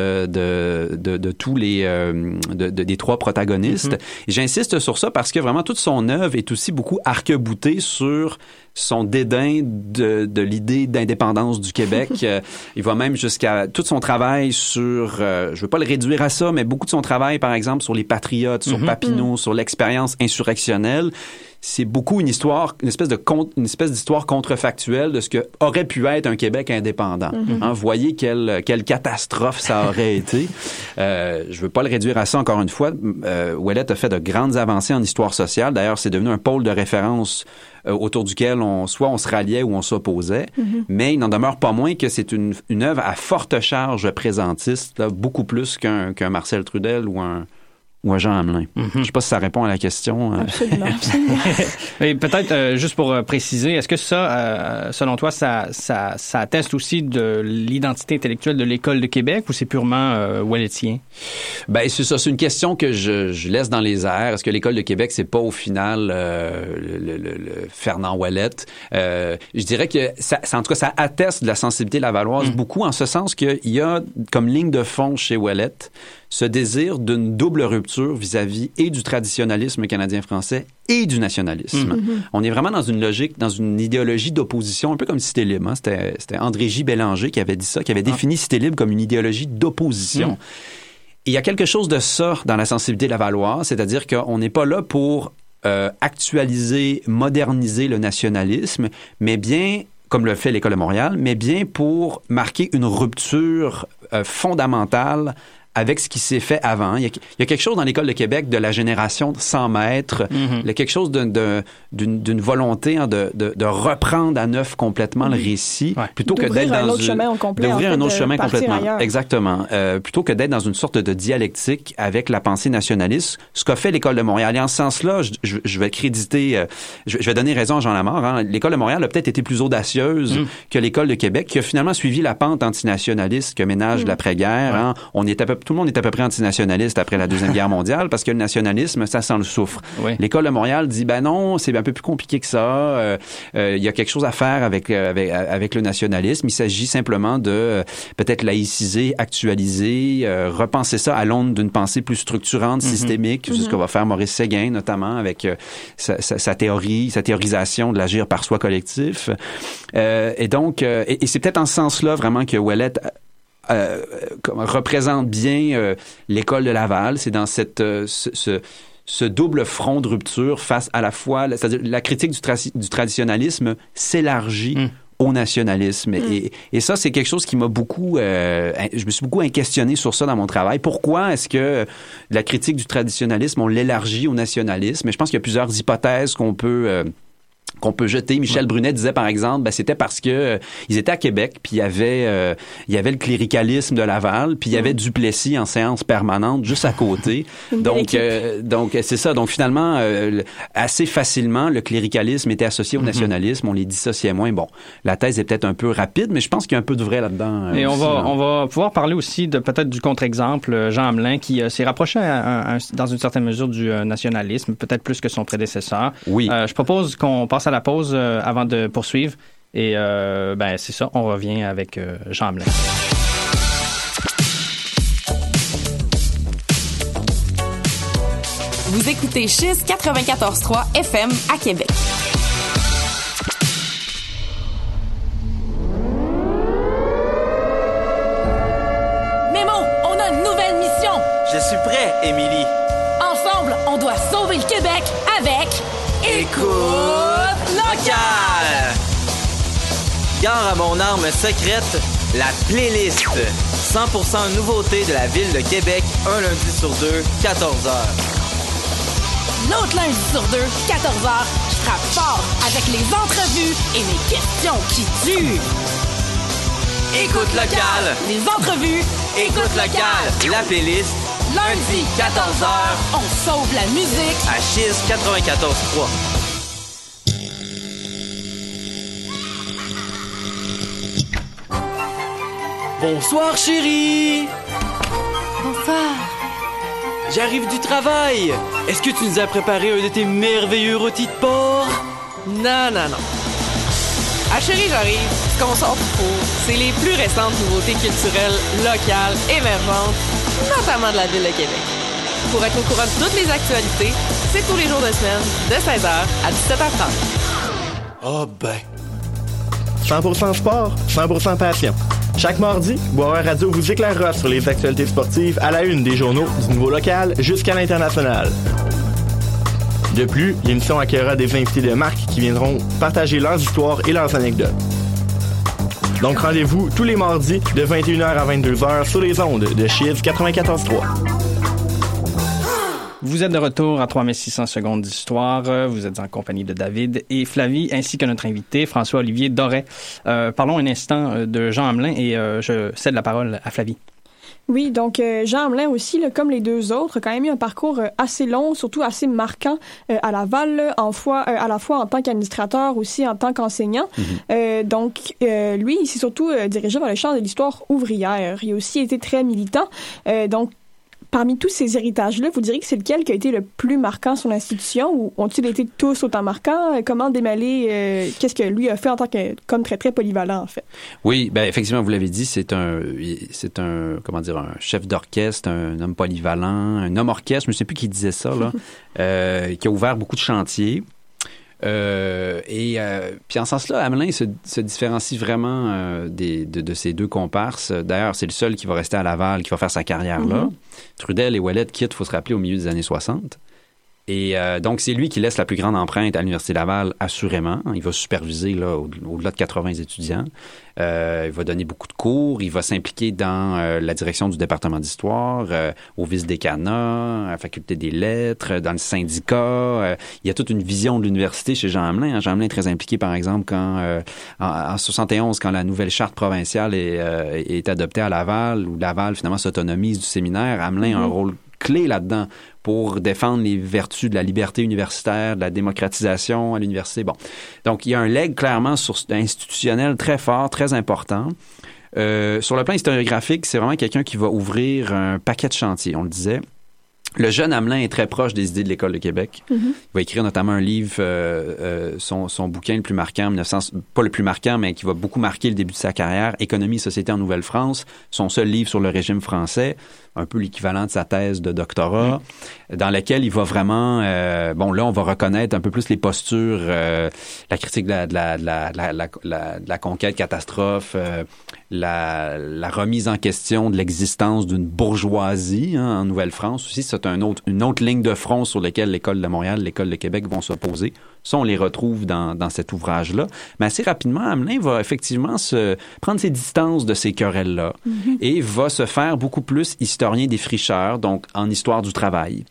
euh, de, de, de, tous les euh, de, des trois protagonistes. Et J'insiste sur ça parce que vraiment toute son œuvre est aussi beaucoup arc-boutée sur son dédain de, de l'idée d'indépendance du Québec. Euh, il va même jusqu'à tout son travail sur, euh, je veux pas le réduire à ça, mais beaucoup de son travail, par exemple, sur les patriotes, sur Papineau, sur l'expérience insurrectionnelle. C'est beaucoup une histoire, une espèce de une espèce d'histoire contrefactuelle de ce que aurait pu être un Québec indépendant. Hein, voyez quelle quelle catastrophe ça aurait été. Euh, je veux pas le réduire à ça encore une fois. Euh, Ouellet a fait de grandes avancées en histoire sociale. D'ailleurs, c'est devenu un pôle de référence euh, autour duquel on soit on se ralliait ou on s'opposait. Mais il n'en demeure pas moins que c'est une, une œuvre à forte charge présentiste, là, beaucoup plus qu'un qu'un Marcel Trudel ou un ou un Jean Hamelin. Je sais pas si ça répond à la question. euh. Absolument, absolument. Et peut-être euh, juste pour euh, préciser, est-ce que ça, euh, selon toi, ça, ça, ça atteste aussi de l'identité intellectuelle de l'école de Québec ou c'est purement euh, Walletien? Ben c'est ça, c'est une question que je, je laisse dans les airs. Est-ce que l'école de Québec c'est pas au final euh, le, le- le- le Fernand Wallet Euh, Je dirais que ça, ça- en tout cas ça atteste de la sensibilité lavalloise beaucoup en ce sens qu'il y a comme ligne de fond chez Wallet ce désir d'une double rupture vis-à-vis et du traditionnalisme canadien-français et du nationalisme. On est vraiment dans une logique, dans une idéologie d'opposition, un peu comme Cité Libre. hein. C'était c'était André J. Bélanger qui avait dit ça, qui avait défini Cité Libre comme une idéologie d'opposition. Et il y a quelque chose de ça dans la sensibilité lavalloise, c'est-à-dire qu'on n'est pas là pour euh, actualiser, moderniser le nationalisme, mais bien, comme le fait l'École de Montréal, mais bien pour marquer une rupture euh, fondamentale avec ce qui s'est fait avant. Il y, a, il y a quelque chose dans l'École de Québec de la génération de 100 mètres, il y a quelque chose d'une volonté hein, de, de- de reprendre à neuf complètement le récit, Ouais. plutôt que d'être un dans autre une- chemin au complet, d'ouvrir en fait, un autre de chemin complètement. ailleurs. Exactement. Euh, plutôt que d'être dans une sorte de dialectique avec la pensée nationaliste, ce qu'a fait l'École de Montréal. Et en ce sens-là, je, vais créditer, euh, je, je vais donner raison à Jean Lamar. hein. L'École de Montréal a peut-être été plus audacieuse que l'École de Québec, qui a finalement suivi la pente antinationaliste que ménage l'après-guerre. hein. On est à peu, tout le monde est à peu près antinationaliste après la Deuxième Guerre mondiale parce que le nationalisme, ça sent le soufre. Oui. L'École de Montréal dit, ben non, c'est un peu plus compliqué que ça. Euh, euh, Il y a quelque chose à faire avec, euh, avec, avec le nationalisme. Il s'agit simplement de euh, peut-être laïciser, actualiser, euh, repenser ça à l'aune d'une pensée plus structurante, systémique. C'est ce que va faire Maurice Séguin, notamment, avec euh, sa, sa- sa théorie, sa théorisation de l'agir par soi collectif. Euh, et donc, euh, et, et c'est peut-être en ce sens-là vraiment que Ouellet euh, comme- représente bien euh, l'école de Laval. C'est dans cette euh, ce, ce- ce double front de rupture face à la fois, c'est-à-dire la critique du, tra- du traditionnalisme s'élargit Mm. au nationalisme. Et, et ça, c'est quelque chose qui m'a beaucoup... euh, je me suis beaucoup questionné sur ça dans mon travail. Pourquoi est-ce que la critique du traditionnalisme, on l'élargit au nationalisme? Et je pense qu'il y a plusieurs hypothèses qu'on peut... qu'on peut jeter. Michel Brunet disait par exemple, ben, c'était parce que euh, ils étaient à Québec, puis il y avait euh, il y avait le cléricalisme de Laval, puis il y avait Duplessis en séance permanente juste à côté. Donc euh, donc c'est ça. Donc finalement le- assez facilement le cléricalisme était associé au nationalisme, on les dissociait moins. Bon, la thèse est peut-être un peu rapide, mais je pense qu'il y a un peu de vrai là-dedans. Et on va, on va pouvoir parler aussi de peut-être du contre-exemple, Jean Hamelin, qui s'est rapproché à- à- à- dans une certaine mesure du nationalisme, peut-être plus que son prédécesseur. Oui. Je propose qu'on passe à la pause euh, avant de poursuivre. Et euh, ben c'est ça, on revient avec euh, Jean Hamelin. Vous écoutez Chiz 94.3 FM à Québec. Nemo, on a une nouvelle mission. Je suis prêt, Émilie. Ensemble, on doit sauver le Québec avec Écoute Gare à mon arme secrète, la playlist. 100% nouveauté de la ville de Québec, un lundi sur deux, 14h. L'autre lundi sur deux, 14h, je frappe fort avec les entrevues et les questions qui tuent. Écoute locale. Les entrevues, Écoute locale, la playlist, lundi, 14h, on sauve la musique. à Chiz 94.3. Bonsoir chérie Bonsoir. J'arrive du travail. Est-ce que tu nous as préparé un de tes merveilleux rôtis de porc? Non, non, non. Ah chérie, j'arrive. ce qu'on sort pour, c'est les plus récentes nouveautés culturelles locales, émergentes, notamment de la ville de Québec. Pour être au courant de toutes les actualités, c'est tous les jours de semaine, de 16h à 17h30. Ah ben. 100% sport, 100% passion. Chaque mardi, Boire Radio vous éclairera sur les actualités sportives à la une des journaux du niveau local jusqu'à l'international. De plus, l'émission accueillera des invités de marque qui viendront partager leurs histoires et leurs anecdotes. Donc rendez-vous tous les mardis de 21h à 22h sur les ondes de Chiz 94.3. Vous êtes de retour à 3600 secondes d'histoire. Vous êtes en compagnie de David et Flavie, ainsi que notre invité, François-Olivier Doré. Euh, parlons un instant euh, de Jean Hamelin et euh, je cède la parole à Flavie. Oui, donc euh, Jean Hamelin aussi, là, comme les deux autres, a quand même eu un parcours euh, assez long, surtout assez marquant euh, à Laval, là, en fois, à la fois en tant qu'administrateur, aussi en tant qu'enseignant. Mhm. donc, lui, il s'est surtout dirigé vers le champ de l'histoire ouvrière. Il a aussi été très militant. donc, Parmi tous ces héritages-là, vous diriez que c'est lequel qui a été le plus marquant sur l'institution ou ont-ils été tous autant marquants? Comment démêler euh, qu'est-ce que lui a fait en tant que comme très très polyvalent en fait? Oui, ben effectivement, vous l'avez dit, c'est un c'est un comment dire un chef d'orchestre, un homme polyvalent, un homme orchestre, je ne sais plus qui disait ça là, euh, qui a ouvert beaucoup de chantiers. Euh, et euh, puis en ce sens-là, Hamelin se, se, différencie vraiment euh, des, de, de, ses deux comparses. D'ailleurs, c'est le seul qui va rester à Laval, qui va faire sa carrière là. Mhm. Trudel et Ouellet quittent, faut se rappeler, au milieu des années 60. Et euh, donc, c'est lui qui laisse la plus grande empreinte à l'Université Laval, assurément. Il va superviser là, au- au-delà de 80 étudiants. Euh, il va donner beaucoup de cours. Il va s'impliquer dans euh, la direction du département d'histoire, euh, au vice-décanat, à la faculté des lettres, dans le syndicat. Euh, il y a toute une vision de l'université chez Jean Hamelin. hein. Jean Hamelin est très impliqué, par exemple, quand euh, en, en 71, quand la nouvelle charte provinciale est, euh, est adoptée à Laval, où Laval finalement s'autonomise du séminaire, Hamelin a un rôle clé là-dedans pour défendre les vertus de la liberté universitaire, de la démocratisation à l'université. Bon, donc il y a un leg clairement sur, institutionnel très fort, très important. Euh, sur le plan historiographique, c'est vraiment quelqu'un qui va ouvrir un paquet de chantiers, on le disait. Le jeune Hamelin est très proche des idées de l'École de Québec. Il va écrire notamment un livre, euh, euh, son, son bouquin le plus marquant, 1900, pas le plus marquant, mais qui va beaucoup marquer le début de sa carrière, Économie et société en Nouvelle-France, son seul livre sur le régime français, un peu l'équivalent de sa thèse de doctorat, dans lequel il va vraiment, euh, bon là on va reconnaître un peu plus les postures, euh, la critique de la, conquête catastrophe, euh, la, la remise en question de l'existence d'une bourgeoisie hein, en Nouvelle-France aussi, c'est un autre, une autre ligne de front sur laquelle l'École de Montréal, l'École de Québec vont s'opposer. Ça, on les retrouve dans, dans cet ouvrage-là. Mais assez rapidement, Hamelin va effectivement se prendre ses distances de ces querelles-là et va se faire beaucoup plus historien des fricheurs, donc en histoire du travail,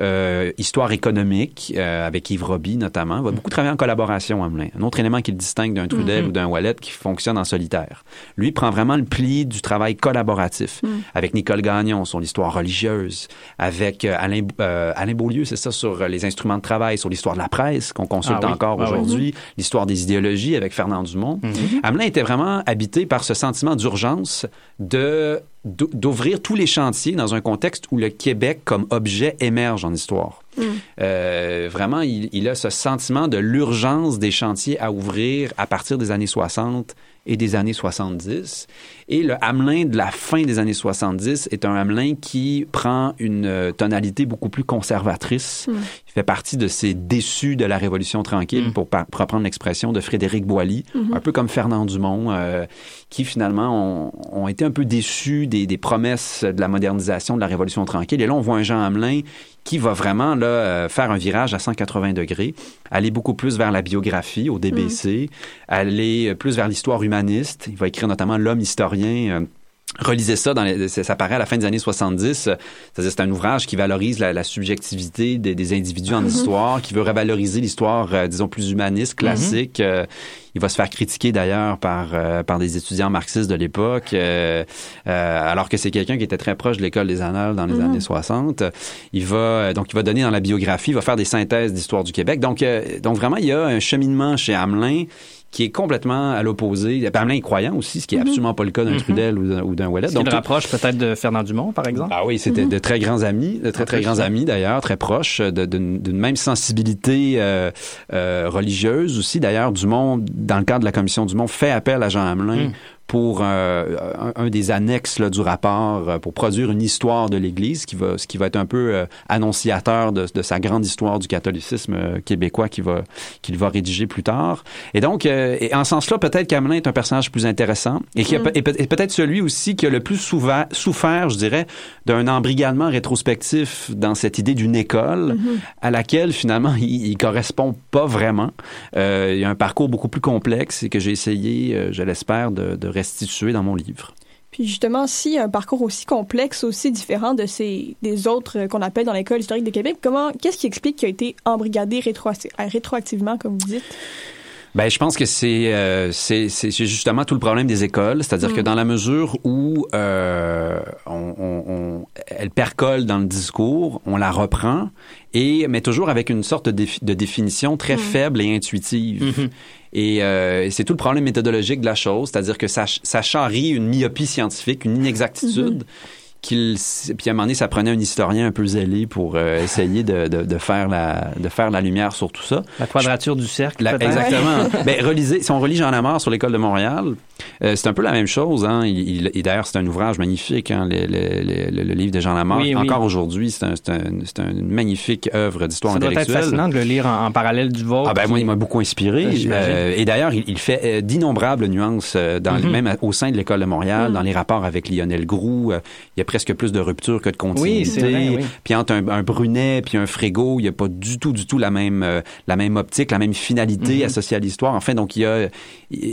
euh, histoire économique, euh, avec Yves Roby notamment. Va beaucoup travailler en collaboration, Hamelin. Un autre élément qui le distingue d'un Trudel ou d'un Wallet qui fonctionne en solitaire. Lui prend vraiment le pli du travail collaboratif. Avec Nicole Gagnon sur l'histoire religieuse, avec euh, Alain, euh, Alain Beaulieu, c'est ça, sur euh, les instruments de travail, sur l'histoire de la presse qu'on consulte Ah oui. encore Ah oui. aujourd'hui, l'histoire des idéologies avec Fernand Dumont. Hamelin était vraiment habité par ce sentiment d'urgence de d'ouvrir tous les chantiers dans un contexte où le Québec comme objet émerge en histoire. Euh, vraiment, il, il a ce sentiment de l'urgence des chantiers à ouvrir à partir des années 60 et des années 70. Et le Hamelin de la fin des années 70 est un Hamelin qui prend une euh, tonalité beaucoup plus conservatrice. Il fait partie de ces déçus de la Révolution tranquille, pour, par- pour reprendre l'expression de Frédéric Boilly, un peu comme Fernand Dumont, euh, qui finalement ont, ont été un peu déçus des, des promesses de la modernisation de la Révolution tranquille. Et là, on voit un Jean Hamelin qui va vraiment là, euh, faire un virage à 180 degrés, aller beaucoup plus vers la biographie au DBC, aller euh, plus vers l'histoire humaniste. Il va écrire notamment L'homme historien. euh, Relisez ça, dans les, ça paraît à la fin des années 70. euh, C'est-à-dire c'est un ouvrage qui valorise la, la subjectivité des, des individus en histoire, qui veut revaloriser l'histoire, euh, disons, plus humaniste, classique. Euh, il va se faire critiquer d'ailleurs par, euh, par des étudiants marxistes de l'époque, euh, euh, alors que c'est quelqu'un qui était très proche de l'école des Annales dans les années 60. Il va euh, donc il va donner dans la biographie, il va faire des synthèses d'histoire du Québec. Donc euh, donc vraiment il y a un cheminement chez Hamelin qui est complètement à l'opposé. Hamelin est croyant aussi, ce qui est absolument pas le cas d'un Trudel ou d'un- ou d'un Ouellet. Donc, tout- rapproche peut-être de Fernand Dumont, par exemple. ah oui, c'était de très grands amis, de très très grands amis d'ailleurs, très proches, d'une d'une même sensibilité euh, euh, religieuse aussi. D'ailleurs, Dumont dans le cadre de la Commission du Monde, fait appel à Jean Hamelin Mm. Pour euh, un, un des annexes là, du rapport euh, pour produire une histoire de l'Église qui va, ce qui va être un peu euh, annonciateur de, de sa grande histoire du catholicisme euh, québécois qu'il va, qu'il va rédiger plus tard. Et donc, euh, et en ce sens-là, peut-être qu'Hamelin est un personnage plus intéressant et, qui a et et peut-être celui aussi qui a le plus souvent souffert, je dirais, d'un embrigadement rétrospectif dans cette idée d'une école à laquelle finalement il, il correspond pas vraiment. Euh, il y a un parcours beaucoup plus complexe et que j'ai essayé, euh, je l'espère, de, de restituer dans mon livre. Puis justement, si un parcours aussi complexe, aussi différent de ces des autres euh, qu'on appelle dans l'école historique de Québec, comment qu'est-ce qui explique qu'il a été embrigadé rétroacti- rétroactivement, comme vous dites? Ben, je pense que c'est euh, c'est justement tout le problème des écoles, c'est-à-dire que dans la mesure où euh, on, on, on- elle percole dans le discours, on la reprend et mais toujours avec une sorte de, défi- de définition très faible et intuitive. Et euh, c'est tout le problème méthodologique de la chose, c'est-à-dire que ça, ça charrie une myopie scientifique, une inexactitude. Qu'il, puis à un moment donné, ça prenait un historien un peu zélé pour euh, essayer de, de, de faire la, de faire la lumière sur tout ça. La quadrature du cercle, La- exactement. ben, relisez, si on relit Jean Lamar sur l'école de Montréal, euh, c'est un peu la même chose. Hein. Il, il- et d'ailleurs, c'est un ouvrage magnifique, hein, le, le- le- le livre de Jean Lamar. Oui, oui. Encore aujourd'hui, c'est un, c'est un- c'est une magnifique œuvre d'histoire Ça doit être intellectuelle. fascinant de le lire en, en parallèle du vôtre. Ah ben moi, il m'a beaucoup inspiré. J'imagine. Euh, et d'ailleurs, il, il fait d'innombrables nuances, Mhm. même au sein de l'école de Montréal, dans les rapports avec Lionel Groux. il y a presque plus de rupture que de continuité. Oui, c'est vrai, oui. Puis entre un, un Brunet puis un Frégo, il n'y a pas du tout, du tout la même, euh, la même optique, la même finalité Mhm. associée à l'histoire. Enfin, donc il y a,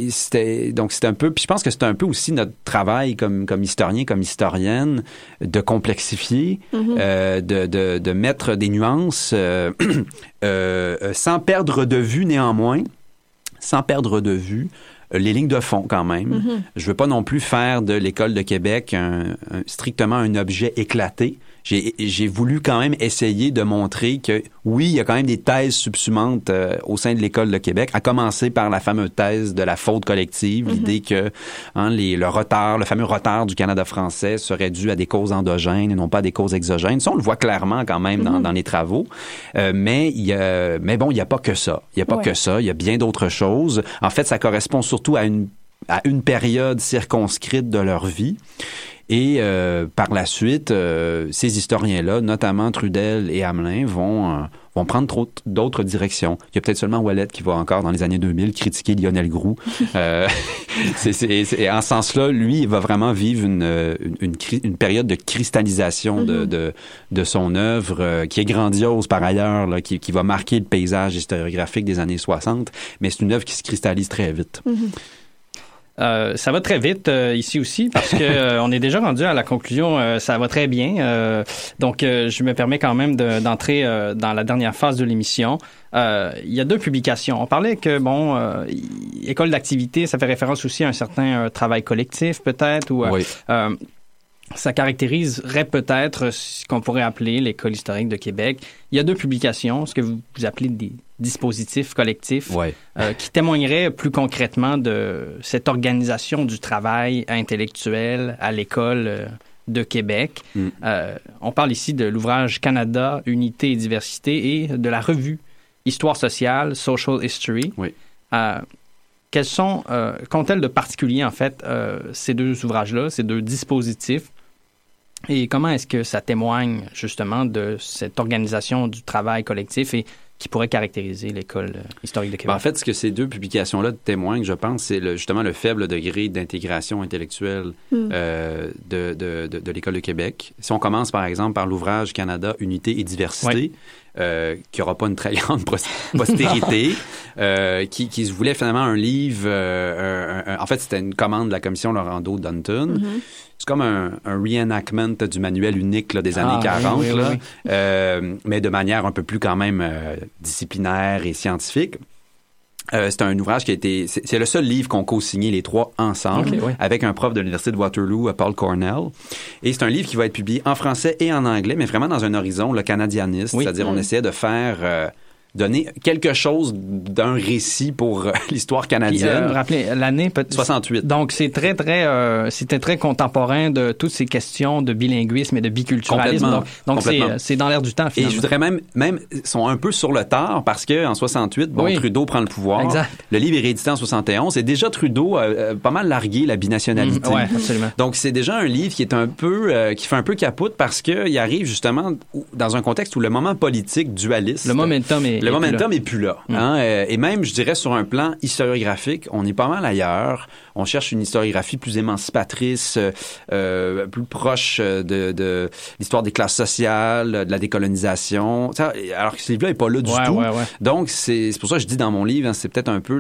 c'était, donc c'est un peu. Puis je pense que c'est un peu aussi notre travail comme comme historien, comme historienne, de complexifier, euh, de, de de mettre des nuances euh, sans perdre de vue néanmoins, sans perdre de vue les lignes de fond quand même. Je veux pas non plus faire de l'école de Québec un- un- strictement un objet éclaté. J'ai j'ai voulu quand même essayer de montrer que oui, il y a quand même des thèses subsumantes euh, au sein de l'école de Québec, à commencer par la fameuse thèse de la faute collective, l'idée que hein, les, le retard, le fameux retard du Canada français serait dû à des causes endogènes et non pas à des causes exogènes. Ça, on le voit clairement quand même dans, dans les travaux. Euh, mais il y a, mais bon, il n'y a pas que ça. Il n'y a pas Ouais. que ça. Il y a bien d'autres choses. En fait, ça correspond surtout à une à une période circonscrite de leur vie. Et euh, par la suite, euh, ces historiens-là, notamment Trudel et Hamelin, vont, euh, vont prendre d'autres directions. Il y a peut-être seulement Wallet qui va encore, dans les années 2000, critiquer Lionel Groux. Euh, c'est- c'est- en ce sens-là, lui, il va vraiment vivre une, une, une période de cristallisation de, de, de son œuvre, euh, qui est grandiose par ailleurs, là, qui, qui va marquer le paysage historiographique des années 60, mais c'est une œuvre qui se cristallise très vite. Euh, ça va très vite euh, ici aussi parce que euh, on est déjà rendu à la conclusion. euh, ça va très bien. Euh, donc, euh, je me permets quand même de- d'entrer euh, dans la dernière phase de l'émission. Euh, il y a deux publications. On parlait que bon, euh, école d'activité, ça fait référence aussi à un certain travail collectif peut-être ou euh, Oui. ça caractériserait peut-être ce qu'on pourrait appeler l'école historique de Québec. Il y a deux publications, ce que vous, vous appelez des dispositifs collectifs Ouais. euh, qui témoignerait plus concrètement de cette organisation du travail intellectuel à l'école euh, de Québec. Mm. Euh, on parle ici de l'ouvrage Canada, Unité et Diversité et de la revue Histoire sociale, Social History. Oui. Euh, quels sont, qu'ont-elles de particulier en fait ces deux ouvrages-là, ces deux dispositifs? Et comment est-ce que ça témoigne justement de cette organisation du travail collectif et qui pourrait caractériser l'école euh, historique de Québec? Ben, en fait, ce que ces deux publications-là témoignent, je pense, c'est le- justement le faible degré d'intégration intellectuelle euh, de, de, de, de l'École de Québec. Si on commence, par exemple, par l'ouvrage Canada, Unité et Diversité, Oui. Euh, qui n'aura pas une très grande postérité, euh, qui, qui se voulait finalement un livre... euh, un- un- en fait, c'était une commande de la commission Laurando-Dunton. C'est comme un, un reenactment du manuel unique là, des années Ah, 40, oui, oui, là, oui. euh, mais de manière un peu plus quand même disciplinaire et scientifique. Euh, c'est un ouvrage qui a été... C'est c'est le seul livre qu'on co-signé les trois ensemble Ok, oui. avec un prof de l'Université de Waterloo, euh, Paul Cornell. Et c'est un livre qui va être publié en français et en anglais, mais vraiment dans un horizon le canadianiste, Oui. c'est-à-dire on essayait de faire... euh, donner quelque chose d'un récit pour euh, l'histoire Puis, euh, canadienne. rappelez l'année peut 68. Donc c'est très très euh, c'était très contemporain de toutes ces questions de bilinguisme et de biculturalisme. Donc c'est dans l'air du temps Et finalement. je voudrais même, même, sont un peu sur le tard parce que en 68, bon, Oui. Trudeau prend le pouvoir. Exact. Le livre est réédité en 71 et déjà Trudeau a pas mal largué la binationalité. Ouais, absolument. Donc c'est déjà un livre qui est un peu, euh, qui fait un peu capote parce que il arrive justement dans un contexte où le moment politique dualiste. Le momentum est Le est momentum plus est plus là. hein, euh, et même, je dirais, sur un plan historiographique, on est pas mal ailleurs. On cherche une historiographie plus émancipatrice, euh, euh, plus proche euh, de, de l'histoire des classes sociales, de la décolonisation. Ça, alors que ce livre-là est pas là du Ouais, tout. ouais, ouais. Donc, c'est c'est pour ça que je dis dans mon livre, hein, c'est peut-être un peu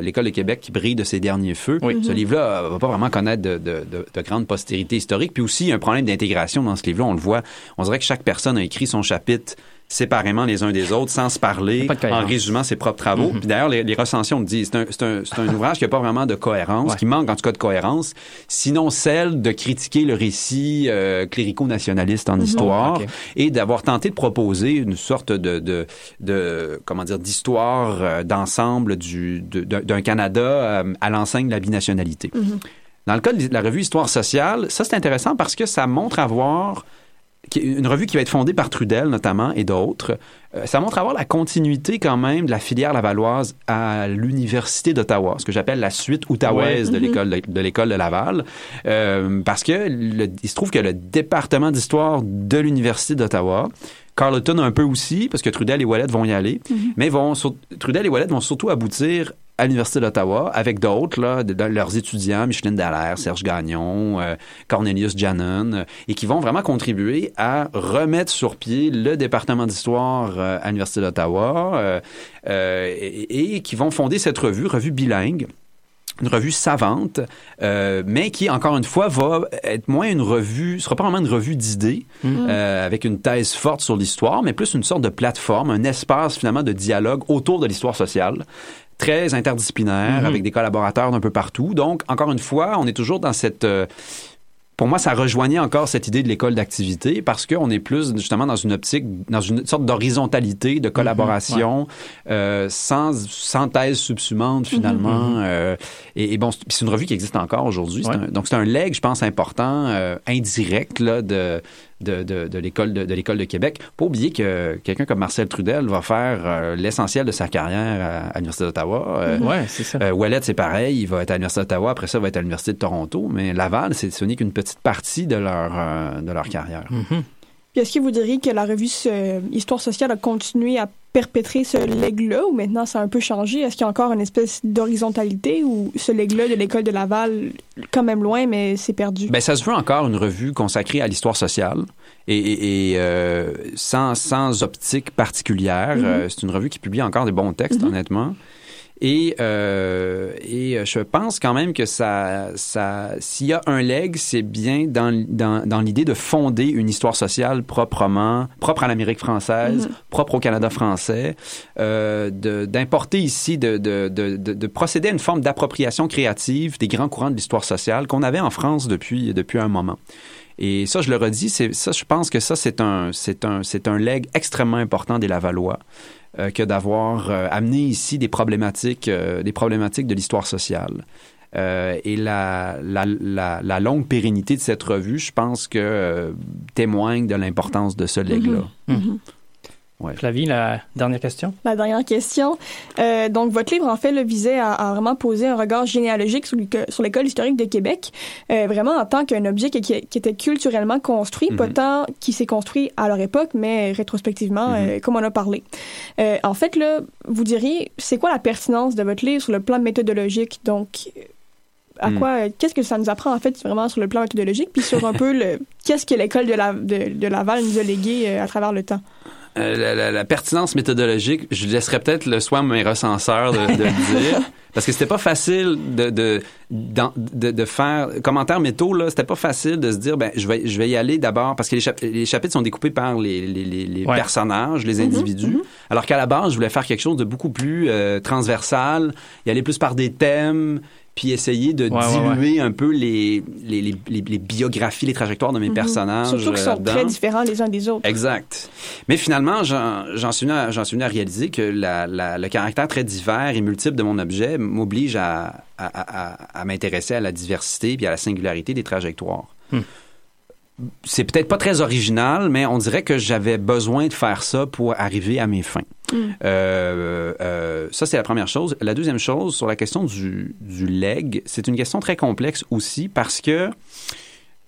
l'école de Québec qui brille de ses derniers feux. Oui. Ce livre-là euh, va pas vraiment connaître de, de, de, de grande postérité historique. Puis aussi, il y a un problème d'intégration dans ce livre-là. On le voit. On dirait que chaque personne a écrit son chapitre séparément les uns des autres, sans se parler, en résumant ses propres travaux. Puis d'ailleurs, les, les recensions le disent. C'est un, ouvrage qui n'a pas vraiment de cohérence, Ouais. qui manque en tout cas de cohérence, sinon celle de critiquer le récit euh, clérico-nationaliste en histoire Ok. et d'avoir tenté de proposer une sorte de, de, de comment dire, d'histoire euh, d'ensemble du, de- d'un Canada euh, à l'enseigne de la binationalité. Dans le cas de la revue Histoire sociale, ça c'est intéressant parce que ça montre avoir une revue qui va être fondée par Trudel notamment et d'autres. Euh, ça montre avoir la continuité quand même de la filière lavalloise à l'université d'Ottawa, ce que j'appelle la suite outaouaise de l'école de, de l'école de Laval, Euh, parce que le- il se trouve que le département d'histoire de l'université d'Ottawa Carleton un peu aussi, parce que Trudel et Wallet vont y aller, mais vont sur- Trudel et Wallet vont surtout aboutir à l'Université d'Ottawa avec d'autres, là, de, de leurs étudiants, Micheline Dallaire, Serge Gagnon, euh, Cornelius Jannon, euh, et qui vont vraiment contribuer à remettre sur pied le département d'histoire euh, à l'Université d'Ottawa et, et qui vont fonder cette revue, revue bilingue une revue savante, euh, mais qui, encore une fois, va être moins une revue, sera pas vraiment une revue d'idées, euh, avec une thèse forte sur l'histoire, mais plus une sorte de plateforme, un espace finalement de dialogue autour de l'histoire sociale très interdisciplinaire, avec des collaborateurs d'un peu partout. Donc, encore une fois, on est toujours dans cette... euh, pour moi, ça rejoignait encore cette idée de l'école d'activité parce qu'on est plus justement dans une optique, dans une sorte d'horizontalité, de collaboration, euh, sans, sans thèse subsumante finalement. Euh, et, et bon, c'est une revue qui existe encore aujourd'hui. Ouais. donc c'est un leg, je pense, important, euh, indirect là, de, de, de, de l'école de, de l'école de Québec. Pas oublier que quelqu'un comme Marcel Trudel va faire euh, l'essentiel de sa carrière à, à l'Université d'Ottawa. Euh, Ouais, c'est ça. euh, Ouellet, c'est pareil, il va être à l'Université d'Ottawa, après ça, il va être à l'Université de Toronto, mais Laval, c'est, ce n'est qu'une petite partie de leur, euh, de leur carrière. Puis est-ce que vous diriez que la revue Histoire sociale a continué à perpétrer ce leg-là ou maintenant ça a un peu changé? Est-ce qu'il y a encore une espèce d'horizontalité ou ce leg-là de l'école de Laval, quand même loin, mais c'est perdu? Ben, ça se veut encore une revue consacrée à l'histoire sociale et, et- et, euh, sans, sans optique particulière. Euh, c'est une revue qui publie encore des bons textes, honnêtement. Et, euh, et je pense quand même que ça, ça, s'il y a un leg, c'est bien dans, dans, dans l'idée de fonder une histoire sociale proprement, propre à l'Amérique française, propre au Canada français, euh, d'importer ici, de, de, de, de, de procéder à une forme d'appropriation créative des grands courants de l'histoire sociale qu'on avait en France depuis, depuis un moment. Et ça, je le redis, ça, je pense que ça, c'est un, c'est un, c'est un leg extrêmement important des Lavallois euh, que d'avoir euh, amené ici des problématiques, euh, des problématiques de l'histoire sociale. Et la, longue pérennité de cette revue, je pense que témoigne de l'importance de ce Flavie, la dernière question? La dernière question. Euh, donc, votre livre, en fait, le visait à, à vraiment poser un regard généalogique sur, l'éco- sur l'école historique de Québec, euh, vraiment en tant qu'un objet qui, qui- qui était culturellement construit, pas tant qui s'est construit à leur époque, mais rétrospectivement, euh, comme on a parlé. Euh, en fait, là, vous diriez, c'est quoi la pertinence de votre livre sur le plan méthodologique? Donc, à Hmm. quoi, qu'est-ce que ça nous apprend, en fait, vraiment sur le plan méthodologique, puis sur un peu le, qu'est-ce que l'école de, la, de, de Laval nous a légué euh, à travers le temps? Euh, la, la- la pertinence méthodologique, je laisserais peut-être le soin à mes recenseurs de, de le dire. Parce que c'était pas facile de, de, de, de faire commentaire métaux là, c'était pas facile de se dire ben je vais je vais y aller d'abord parce que les, chap- les chapitres sont découpés par les, les, les, Ouais. personnages, les individus. Alors qu'à la base, je voulais faire quelque chose de beaucoup plus euh, transversal, y aller plus par des thèmes puis essayer de Ouais, ouais, diluer un peu les, les, les, les- les biographies, les trajectoires de mes personnages. Surtout qu'ils sont euh, très différents les uns des autres. Exact. Mais finalement, j'en suis, venu à- j'en suis venu à réaliser que la, la- le caractère très divers et multiple de mon objet m'oblige à, à, à- à- à m'intéresser à la diversité puis à la singularité des trajectoires. Hmm. C'est peut-être pas très original, mais on dirait que j'avais besoin de faire ça pour arriver à mes fins. Euh, euh, ça, c'est la première chose. La deuxième chose, sur la question du, du leg, c'est une question très complexe aussi parce que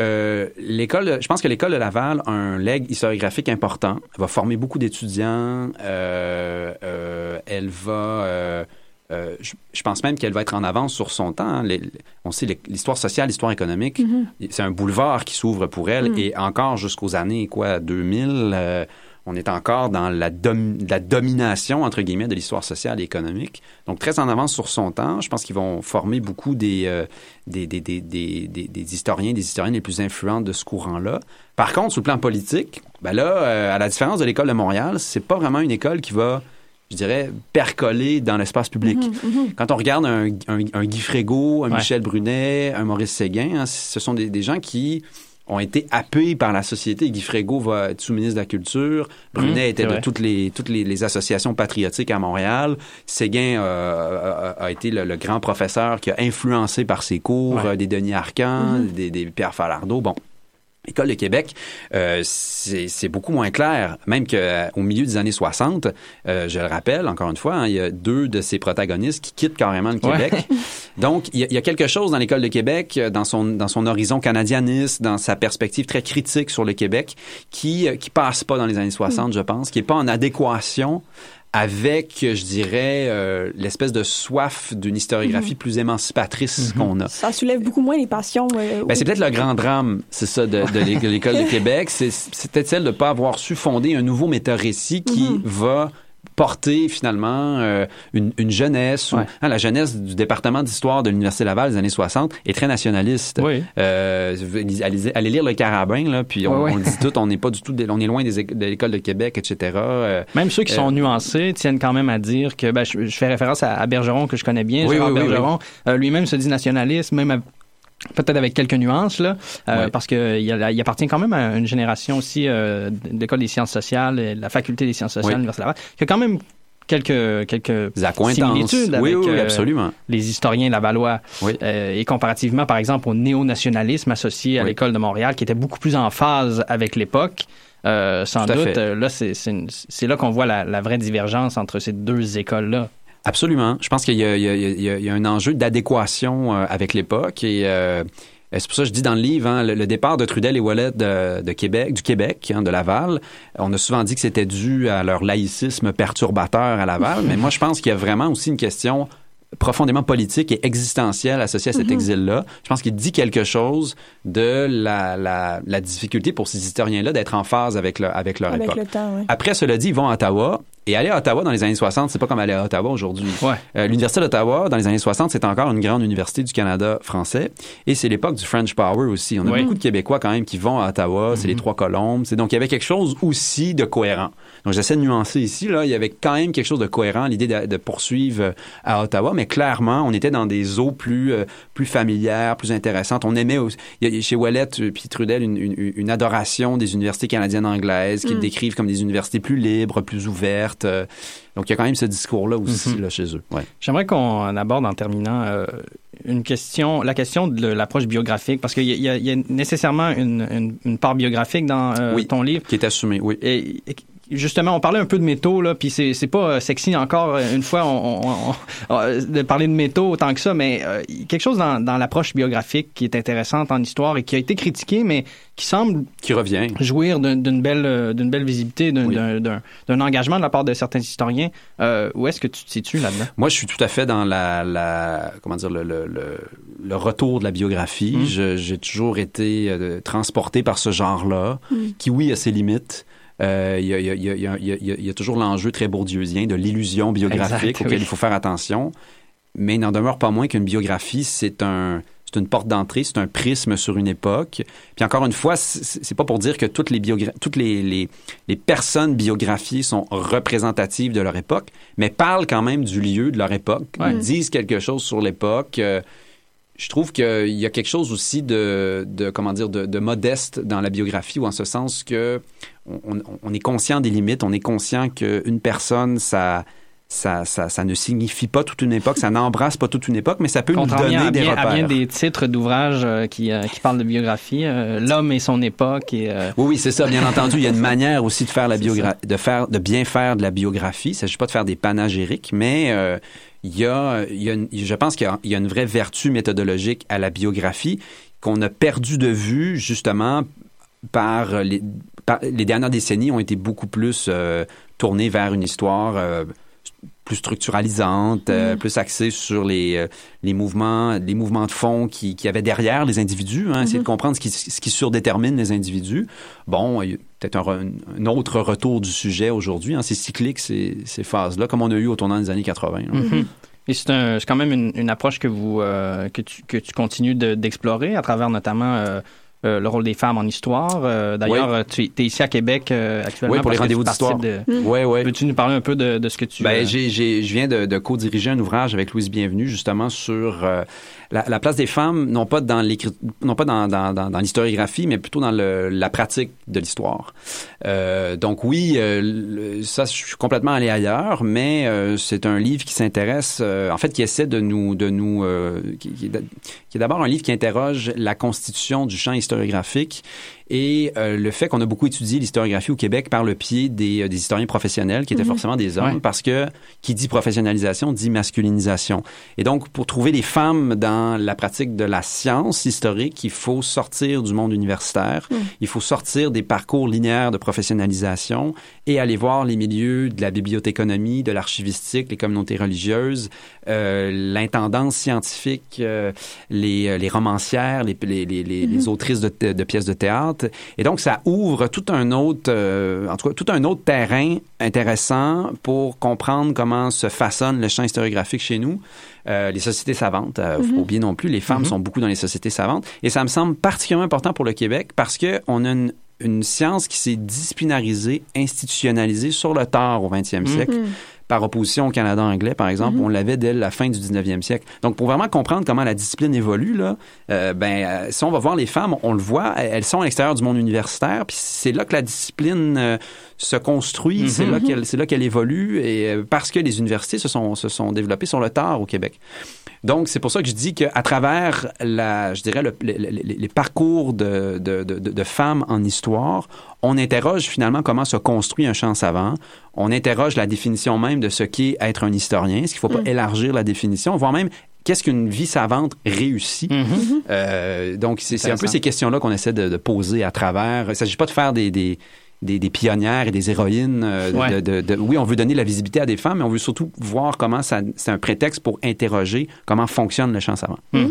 euh, l'école, je pense que l'école de Laval a un leg historiographique important. Elle va former beaucoup d'étudiants. Euh, euh, elle va, je, je pense même qu'elle va être en avance sur son temps. hein. Les- on sait l'histoire sociale, l'histoire économique, c'est un boulevard qui s'ouvre pour elle. Et encore jusqu'aux années quoi 2000, euh, on est encore dans la, dom- la domination entre guillemets de l'histoire sociale et économique. Donc très en avance sur son temps. Je pense qu'ils vont former beaucoup des, euh, des, des, des, des, des- des historiens, des historiennes les plus influents de ce courant-là. Par contre, sur le plan politique, ben là, euh, à la différence de l'école de Montréal, c'est pas vraiment une école qui va je dirais, percoler dans l'espace public. Quand on regarde un, un, un Guy Frégo, un Ouais. Michel Brunet, un Maurice Séguin, hein, ce sont des, des gens qui ont été happés par la société. Guy Frégo va être sous-ministre de la Culture. Brunet Mhm, était c'est de vrai. toutes les toutes les, les associations patriotiques à Montréal. Séguin euh, a, a été le, le grand professeur qui a influencé par ses cours Ouais. euh, des Denis Arcand, des, des Pierre Falardeau. Bon, L'école de Québec, euh, c'est c'est beaucoup moins clair, même qu'au milieu des années 60, euh, je le rappelle encore une fois, hein, il y a deux de ses protagonistes qui quittent carrément le Ouais. Québec. Donc, il y, a, il y a quelque chose dans l'école de Québec, euh, dans son, dans son horizon canadianiste, dans sa perspective très critique sur le Québec, qui euh, qui passe pas dans les années 60, je pense, qui est pas en adéquation avec, je dirais, euh, l'espèce de soif d'une historiographie plus émancipatrice qu'on a. Ça soulève beaucoup moins les passions. euh, Ben, c'est peut-être le grand drame, c'est ça, de, de l'é- de l'école de Québec. C'est c'est peut-être celle de ne pas avoir su fonder un nouveau méta-récit qui va porter finalement euh, une, une jeunesse. ou- hein, la jeunesse du département d'histoire de l'Université Laval des années 60 est très nationaliste. Oui. Euh, allez, allez lire le Carabin, là, puis on, le dit tout, on n'est pas du tout, on est loin des, de l'école de Québec, etc. Euh, Même ceux qui sont nuancés tiennent quand même à dire que, ben, je, je fais référence à, à Bergeron que je connais bien, Oui, Gérard oui, oui, Bergeron, lui-même se dit nationaliste, même à- peut-être avec quelques nuances là, euh, Ouais. parce que il, appartient quand même à une génération aussi euh, d'école des sciences sociales, et de la faculté des sciences sociales de l'Université Laval, qui a quand même quelques quelques similitudes avec oui, oui, euh, les historiens lavallois Oui. euh, et comparativement par exemple au néo-nationalisme associé à l'école de Montréal qui était beaucoup plus en phase avec l'époque euh, sans doute là c'est là qu'on voit la, la vraie divergence entre ces deux écoles là Absolument. Je pense qu'il y, a- y y un enjeu d'adéquation euh, avec l'époque et euh, c'est pour ça que je dis dans le livre, hein, le, le départ de Trudel et Wallet de, de Québec, du Québec, hein, de Laval, on a souvent dit que c'était dû à leur laïcisme perturbateur à Laval, mais moi je pense qu'il y a vraiment aussi une question profondément politique et existentielle associée à cet exil-là. Je pense qu'il dit quelque chose de la, la, la difficulté pour ces historiens-là d'être en phase avec, le, avec leur avec époque. le temps. ouais. Après, cela dit, ils vont à Ottawa. Et aller à Ottawa dans les années 60, c'est pas comme aller à Ottawa aujourd'hui. Ouais. Euh, L'Université d'Ottawa, dans les années 60, c'est encore une grande université du Canada français. Et c'est l'époque du French Power aussi. On a beaucoup de Québécois quand même qui vont à Ottawa. C'est les Trois Colombes. Donc il y avait quelque chose aussi de cohérent. Donc j'essaie de nuancer ici. Là, il y avait quand même quelque chose de cohérent, l'idée de, de poursuivre euh, à Ottawa. Mais clairement, on était dans des eaux plus euh, plus familières, plus intéressantes. On aimait aussi, il y a chez Wallet euh, puis Trudel une, une, une adoration des universités canadiennes anglaises qui décrivent comme des universités plus libres, plus ouvertes. Euh, Donc il y a quand même ce discours-là aussi là, chez eux. Ouais. J'aimerais qu'on aborde en terminant euh, une question, la question de l'approche biographique, parce qu'il y, a- y y nécessairement une, une- une part biographique dans euh, Oui. ton livre. Qui est assumé, oui. Et, et justement, on parlait un peu de métaux, là, puis c'est c'est pas euh, sexy encore, euh, une fois, on, on- on- on- de parler de métaux autant que ça, mais euh, quelque chose dans, dans l'approche biographique qui est intéressante en histoire et qui a été critiquée, mais qui semble Qui revient. jouir d'un- d'une belle, euh, d'une belle visibilité, d'un Oui. d'un- d'un- d'un engagement de la part de certains historiens. Euh, où est-ce que tu te situes là-dedans? Moi, je suis tout à fait dans la, la comment dire, le, le, le, le retour de la biographie. Mm. Je- J'ai toujours été euh, transporté par ce genre-là, qui, oui, a ses limites. Euh, Il y, a, il y, a, y, y, y toujours l'enjeu très bourdieusien de l'illusion biographique Exact, auquel oui. il faut faire attention. Mais il n'en demeure pas moins qu'une biographie, c'est un c'est une porte d'entrée, c'est un prisme sur une époque. Puis encore une fois, c'est pas pour dire que toutes les biogra- toutes les, les, les personnes biographiées sont représentatives de leur époque, mais parlent quand même du lieu de leur époque, Ouais. disent quelque chose sur l'époque. Euh, je trouve qu'il y a quelque chose aussi de, de comment dire, de, de, modeste dans la biographie, ou en ce sens que on, on est conscient des limites, on est conscient qu'une personne, ça ça, ça, ça, ne signifie pas toute une époque, ça n'embrasse pas toute une époque, mais ça peut nous donner à des bien, repères. À bien des titres d'ouvrages euh, qui, euh, qui parlent de biographie, euh, l'homme et son époque. Et, oui, oui, c'est ça. Bien entendu, il y a une manière aussi de faire la biographie, de faire, de bien faire de la biographie. Il ne s'agit pas de faire des panégyriques, mais il y a, il y a une, je pense qu'il y, y a une vraie vertu méthodologique à la biographie qu'on a perdu de vue justement par les, par, les dernières décennies ont été beaucoup plus tournées vers une histoire plus structuralisante, euh, Mm. plus axée sur les, euh, les mouvements, les mouvements de fond qui, qui avaient derrière les individus, hein, Mm-hmm. essayer de comprendre ce qui, ce qui surdétermine les individus. Bon, il y a peut-être un, re- un autre retour du sujet aujourd'hui. Hein, c'est cyclique ces, ces phases-là, comme on a eu au tournant des années 80. là. Mhm. Et c'est quand même une, une approche que vous euh, que tu que tu continues de- d'explorer à travers notamment euh, euh, le rôle des femmes en histoire. Euh, D'ailleurs, euh, tu es ici à Québec euh, actuellement. Oui, pour les rendez-vous d'histoire. de- Ouais, ouais. Peux-tu nous parler un peu de, de ce que tu... Ben, euh, j'ai, j'ai, je viens de, de co-diriger un ouvrage avec Louise Bienvenue, justement, sur euh, la, la place des femmes, non pas dans l'écrit, non pas dans, dans, dans, dans l'historiographie, mais plutôt dans le, la pratique de l'histoire. Euh, donc oui, euh, le- ça, je suis complètement allé ailleurs, mais euh, c'est un livre qui s'intéresse, euh, en fait, qui essaie de nous, de nous, euh, qui, qui est d'abord un livre qui interroge la constitution du champ historiographique et euh, le fait qu'on a beaucoup étudié l'historiographie au Québec par le pied des, euh, des historiens professionnels qui étaient Mhm. forcément des hommes Ouais. parce que qui dit professionnalisation dit masculinisation. Et donc pour trouver des femmes dans la pratique de la science historique, il faut sortir du monde universitaire, il faut sortir des parcours linéaires de professionnalisation et aller voir les milieux de la bibliothéconomie, de l'archivistique, les communautés religieuses, euh, l'intendance scientifique, euh, les, euh, les romancières, les, les, les, les- les autrices de, de pièces de théâtre. Et donc, ça ouvre tout un autre, euh, en tout cas, tout un autre terrain intéressant pour comprendre comment se façonne le champ historiographique chez nous. Euh, les sociétés savantes, euh, faut pas oublier non plus, les femmes sont beaucoup dans les sociétés savantes. Et ça me semble particulièrement important pour le Québec parce que on a une, une science qui s'est disciplinarisée, institutionnalisée sur le tard au 20e siècle par opposition au Canada anglais, par exemple, on l'avait dès la fin du 19e siècle. Donc, pour vraiment comprendre comment la discipline évolue, là, euh, ben, euh, si on va voir les femmes, on le voit, elles sont à l'extérieur du monde universitaire, puis c'est là que la discipline euh, se construit, c'est là qu'elle, c'est là qu'elle évolue, et euh, parce que les universités se sont, se sont développées sur le tard au Québec. Donc, c'est pour ça que je dis qu'à travers, la, je dirais, le- le- le- les parcours de, de, de, de femmes en histoire, on interroge finalement comment se construit un champ savant. On interroge la définition même de ce qu'est être un historien. Est-ce qu'il ne faut pas élargir la définition, voire même qu'est-ce qu'une vie savante réussie. Mhm. Euh, donc, c'est un peu ces questions-là qu'on essaie de, de poser à travers. Il ne s'agit pas de faire des, des, des, des pionnières et des héroïnes. euh, de- Ouais. de- de- oui, on veut donner la visibilité à des femmes, mais on veut surtout voir comment ça, c'est un prétexte pour interroger comment fonctionne le champ savant. ben,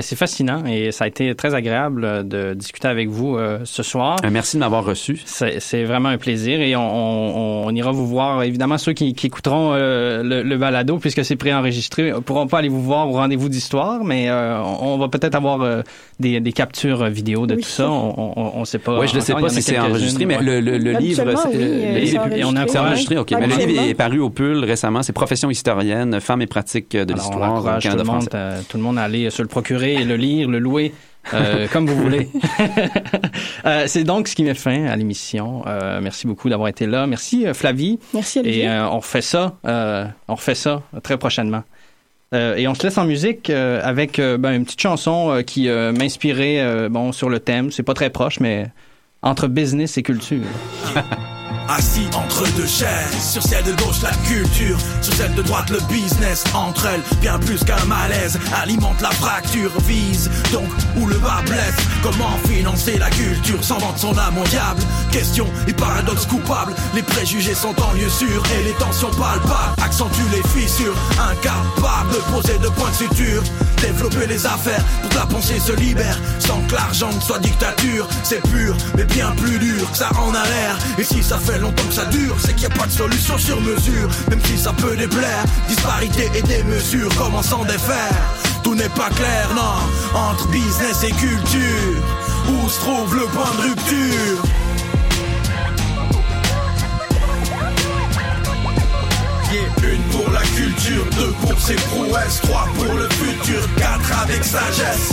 c'est fascinant et ça a été très agréable euh, de discuter avec vous euh, ce soir. Euh, merci de m'avoir reçu. C'est c'est vraiment un plaisir et on, on- on ira vous voir. Évidemment, ceux qui, qui écouteront euh, le, le balado, puisque c'est préenregistré, ne pourront pas aller vous voir au rendez-vous d'histoire, mais euh, on, on va peut-être avoir euh, des, des captures vidéo de Oui. tout ça. On ne sait pas. Oui, je ne sais pas si c'est enregistré, mais ouais. le, le, le livre, oui, le euh, livre- c'est et on a c'est enregistré, ok. Mais le livre est paru au Pull récemment. C'est Profession historienne, femmes et pratiques de l'histoire tout tout le monde à aller se le procurer, le lire, le louer. euh, comme vous voulez. Euh, c'est donc ce qui met fin à l'émission. Euh, merci beaucoup d'avoir été là. Merci Flavie. Merci, Olivier. Et euh, on refait ça, euh, on refait ça très prochainement. Euh, et on se laisse en musique euh, avec euh, ben, une petite chanson euh, qui euh, m'inspirait euh, bon sur le thème. C'est pas très proche, mais entre business et culture. Assis entre deux chaises, sur celle de gauche la culture, sur celle de droite le business. Entre elles, bien plus qu'un malaise, alimente la fracture, vise donc où le bas blesse. Comment financer la culture sans vendre son âme au diable? Question et paradoxe coupable, les préjugés sont en lieu sûr et les tensions palpables accentuent les fissures. Incapable de poser de points de suture, développer les affaires pour que la pensée se libère sans que l'argent ne soit dictature. C'est pur, mais bien plus dur que ça en a l'air. Et si ça fait longtemps que ça dure, c'est qu'il n'y a pas de solution sur mesure. Même si ça peut déplaire, disparité et des mesures, comment s'en défaire? Tout n'est pas clair, non, entre business et culture. Où se trouve le point de rupture? Une pour la culture, deux pour ses prouesses, trois pour le futur, quatre avec sagesse.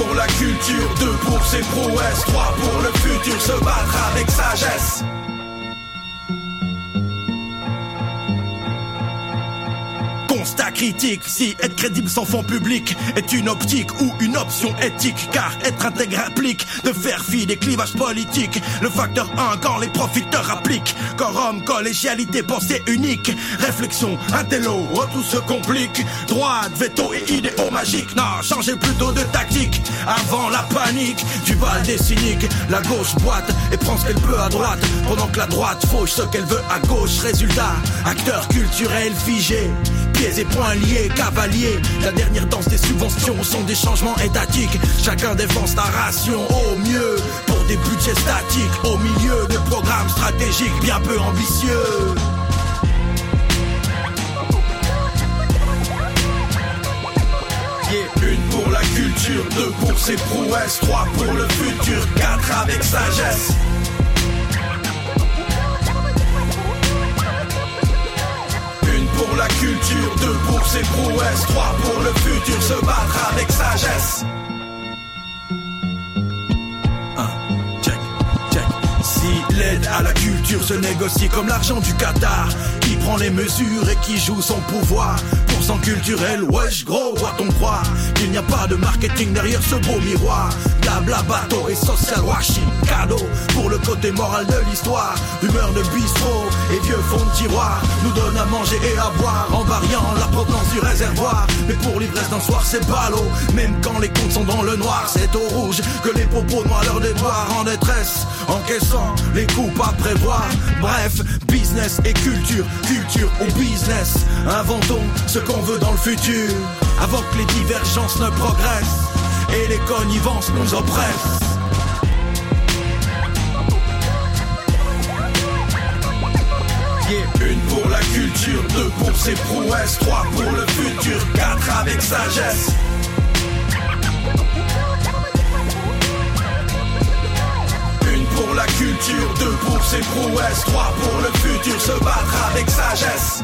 Pour la culture, deux pour ses prouesses, trois pour le futur, se battre avec sagesse. Constat critique, si être crédible sans fond public est une optique ou une option éthique, car être intègre implique de faire fi des clivages politiques. Le facteur 1 quand les profiteurs appliquent, quorum, collégialité, pensée unique, réflexion, intello, oh, tout se complique. Droite, veto et idéaux magiques, non, changez plutôt de tactique avant la panique du bal des cyniques. La gauche boite et prend ce qu'elle peut à droite, pendant que la droite fauche ce qu'elle veut à gauche. Résultat, acteur culturel figé pieds et poings liés, cavaliers. La dernière danse des subventions sont des changements étatiques. Chacun défense sa ration au mieux pour des budgets statiques, au milieu de programmes stratégiques bien peu ambitieux. Une pour la culture, deux pour ses prouesses, trois pour le futur, quatre avec sagesse. Culture, deux pour ses prouesses, trois pour le futur, se battre avec sagesse. Culture se négocie comme l'argent du Qatar, qui prend les mesures et qui joue son pouvoir. Pourcent culturel, wesh gros, doit-on croire qu'il n'y a pas de marketing derrière ce beau miroir Blabla bateau et social washing, cadeau pour le côté moral de l'histoire. Humeur de bistrot et vieux fonds de tiroir nous donne à manger et à boire en variant la provenance du réservoir. Mais pour l'ivresse d'un soir, c'est ballot. Même quand les comptes sont dans le noir, c'est au rouge que les propos noient leur déboire en détresse, encaissant les coupes à prévoir. Bref, business et culture, culture ou business. Inventons ce qu'on veut dans le futur avant que les divergences ne progressent et les connivences nous oppressent. Une pour la culture, deux pour ses prouesses, trois pour le futur, quatre avec sagesse. Pour la culture, deux pour ses prouesses, trois pour le futur, se battre avec sagesse.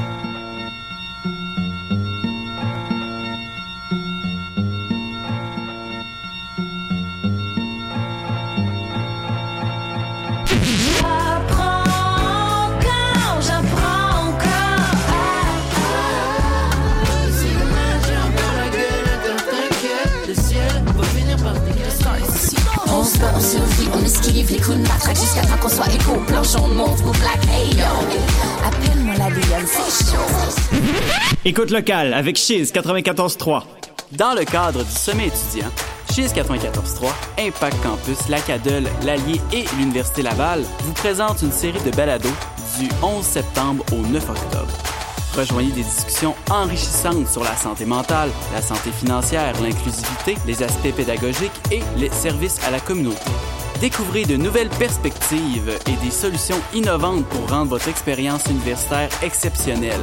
On se bat, on survit, on esquive les coups de matraque jusqu'à temps qu'on soit écho. Planchon, monte, vous black, hey yo. Appelle-moi la c'est chaud. Écoute locale avec Chiz 94.3. Dans le cadre du sommet étudiant, Chiz 94.3, Impact Campus, l'Acadol, l'Allier et l'Université Laval vous présentent une série de balados du 11 septembre au 9 octobre. Rejoignez des discussions enrichissantes sur la santé mentale, la santé financière, l'inclusivité, les aspects pédagogiques et les services à la communauté. Découvrez de nouvelles perspectives et des solutions innovantes pour rendre votre expérience universitaire exceptionnelle.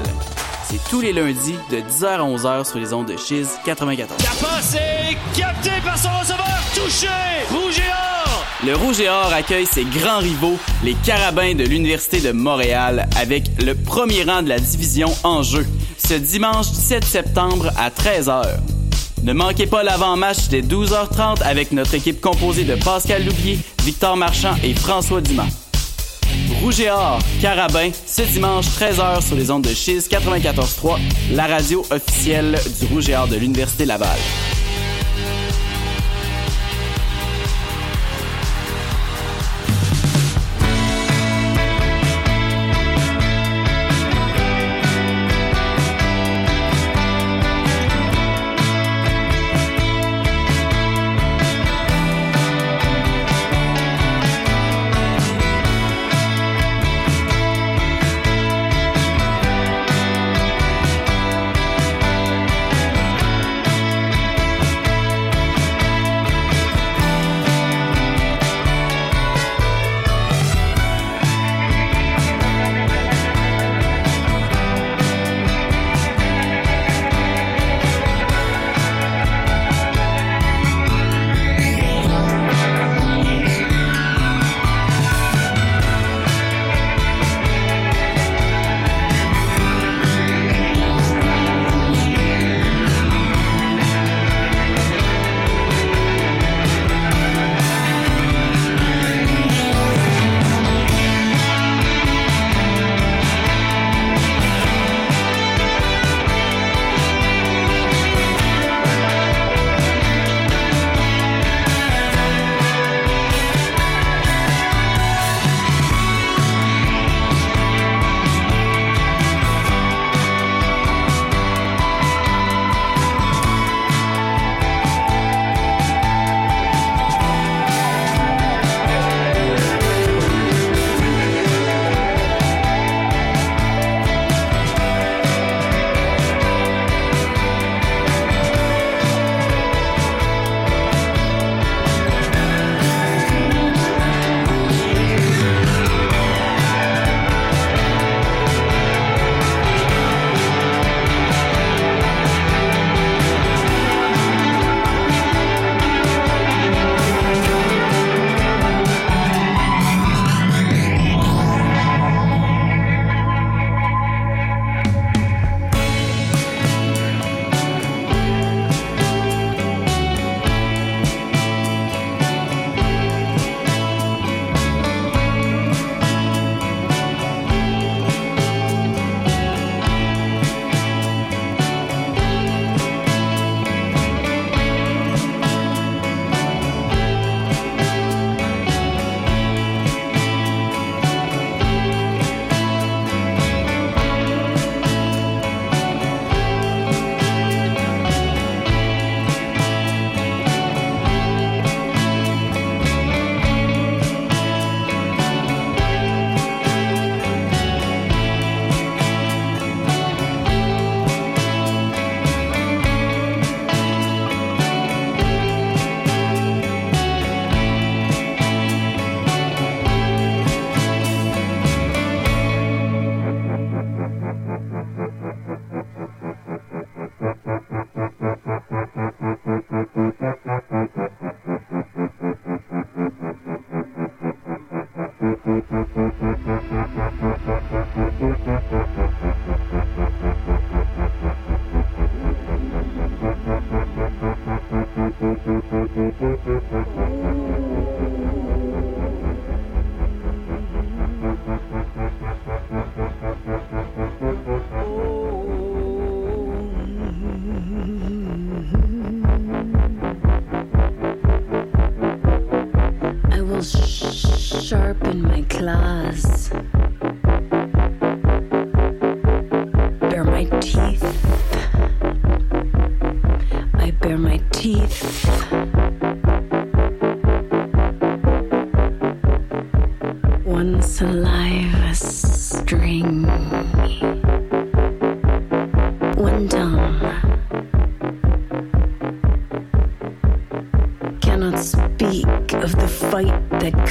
C'est tous les lundis de 10h à 11h sur les ondes de Chiz 94. La passe est captée par son receveur, touché, rouge et or. Le Rouge et Or accueille ses grands rivaux, les Carabins de l'Université de Montréal, avec le premier rang de la division en jeu, ce dimanche 17 septembre à 13h. Ne manquez pas l'avant-match dès 12h30 avec notre équipe composée de Pascal Louvier, Victor Marchand et François Dumas. Rouge et Or, Carabin, ce dimanche 13h sur les ondes de Chiz 94.3, la radio officielle du Rouge et Or de l'Université Laval.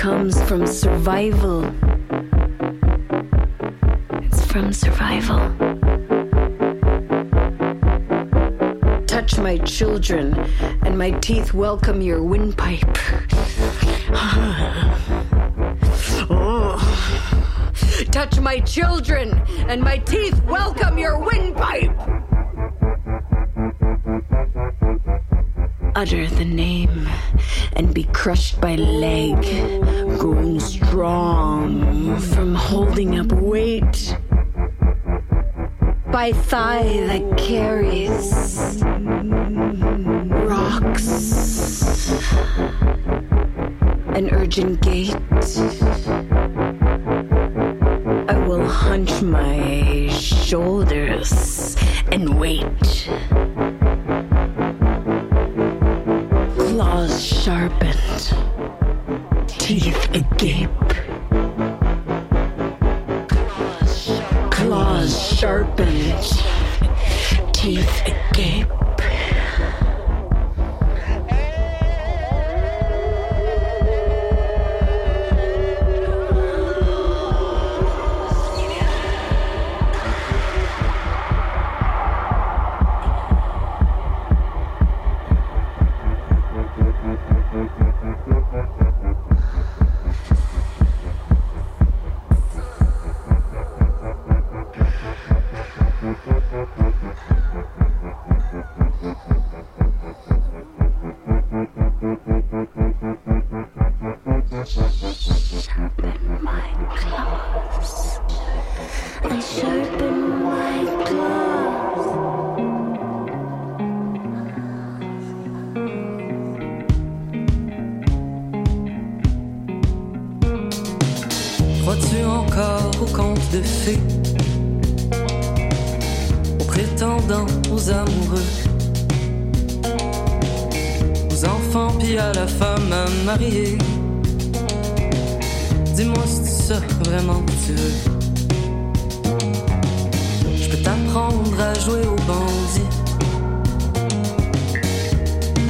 Comes from survival. It's from survival. Touch my children, and my teeth welcome your windpipe. Oh. Touch my children, and my teeth welcome your windpipe. utter the name and be crushed by leg, growing strong from holding up weight. By thigh that carries rocks, an urgent gait. I will hunch my shoulders and wait. sharpen.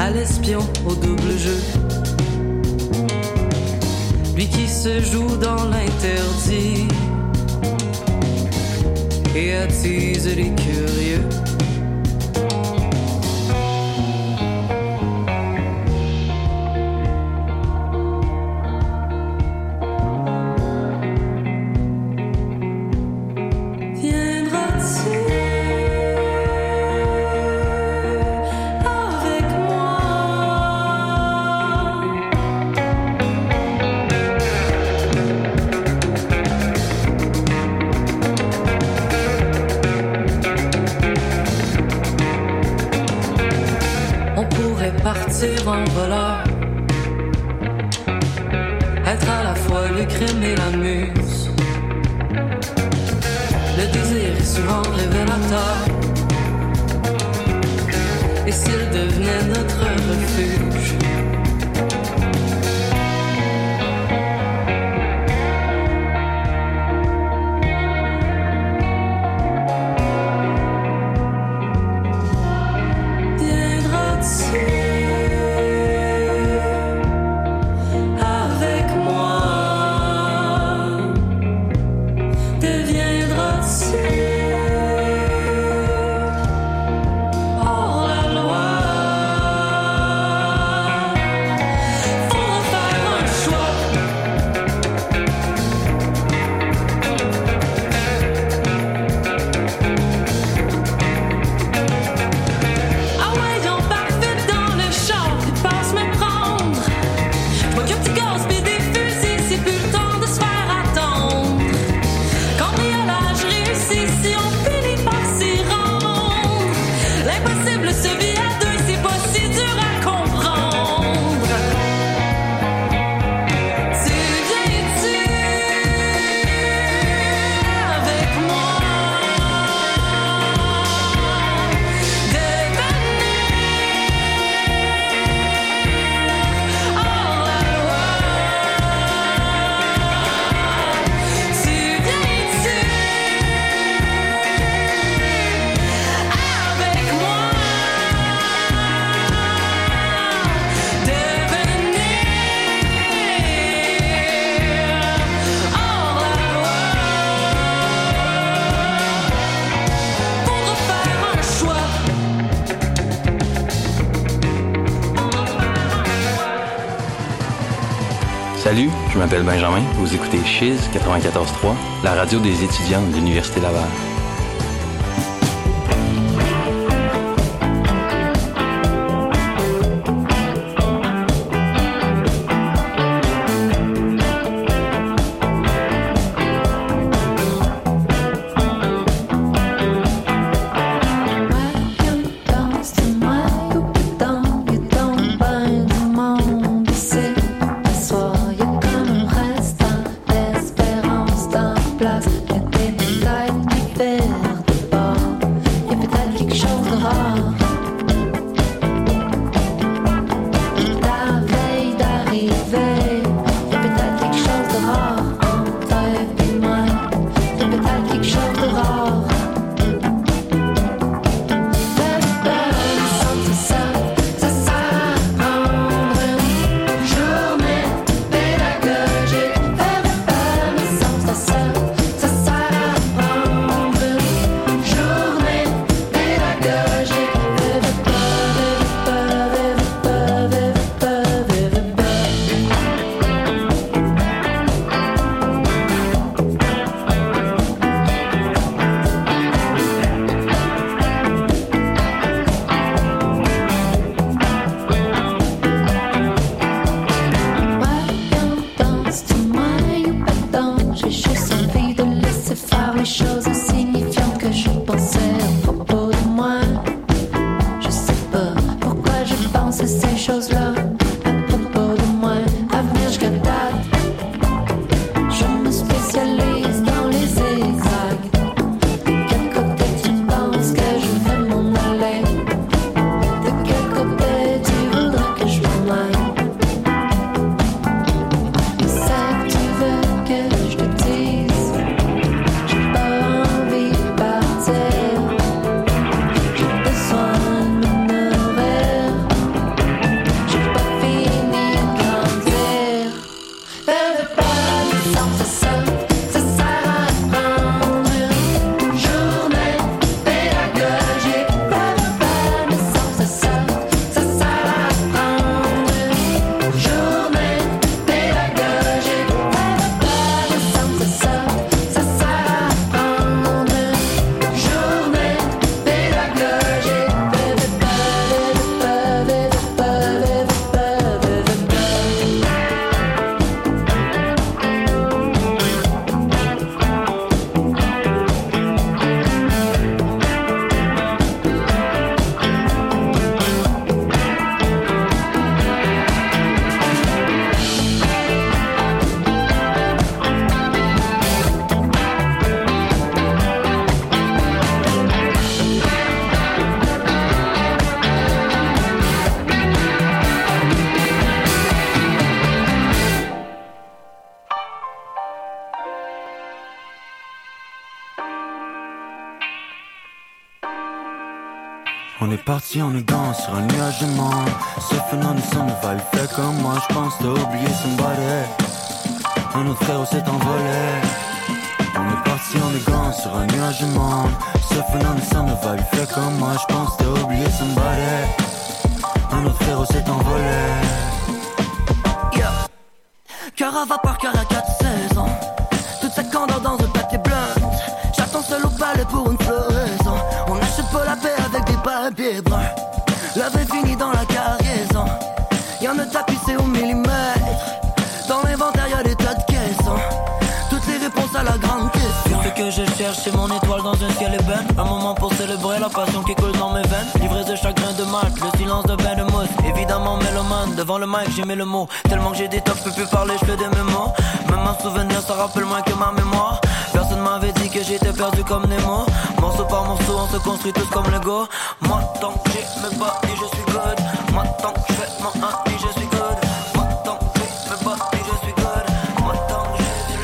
À l'espion, au double jeu lui qui se joue dans l'interdit et attise les curieux. M'appelle Benjamin. Vous écoutez Chiz 94.3, la radio des étudiants de l'Université Laval. On est élégant sur un nuage de monde Ce phénomène me va, il fait comme moi Je pense t'as oublié somebody Un autre frère s'est envolé On est parti en élégant sur un nuage de monde Ce phénomène me va, il fait comme moi Je pense t'as oublié somebody Un autre frère s'est envolé Yeah. Cœur à vapeur, cœur à quatre saisons. Toute sa candeur dans un papier blanc. J'attends seul au palais pour une floraison. On achète pas la paix avec des papiers. Que je cherche, c'est mon étoile dans un ciel ébène. Un moment pour célébrer la passion qui coule dans mes veines. Livré de chagrin de mat, le silence de bain de mousse. Évidemment, mélomane, devant le mic, j'ai mis le mot. Tellement que j'ai des tops, je peux plus parler, je fais des mémos. Même un souvenir, ça rappelle moins que ma mémoire. Personne m'avait dit que j'étais perdu comme Nemo. Morceau par morceau, on se construit tous comme Lego. Moi, tant que j'ai mes et je suis good. Moi, tant que je fais mon 1, et je suis good. Moi, tant que j'ai mes et je suis good. Moi, tant que j'ai du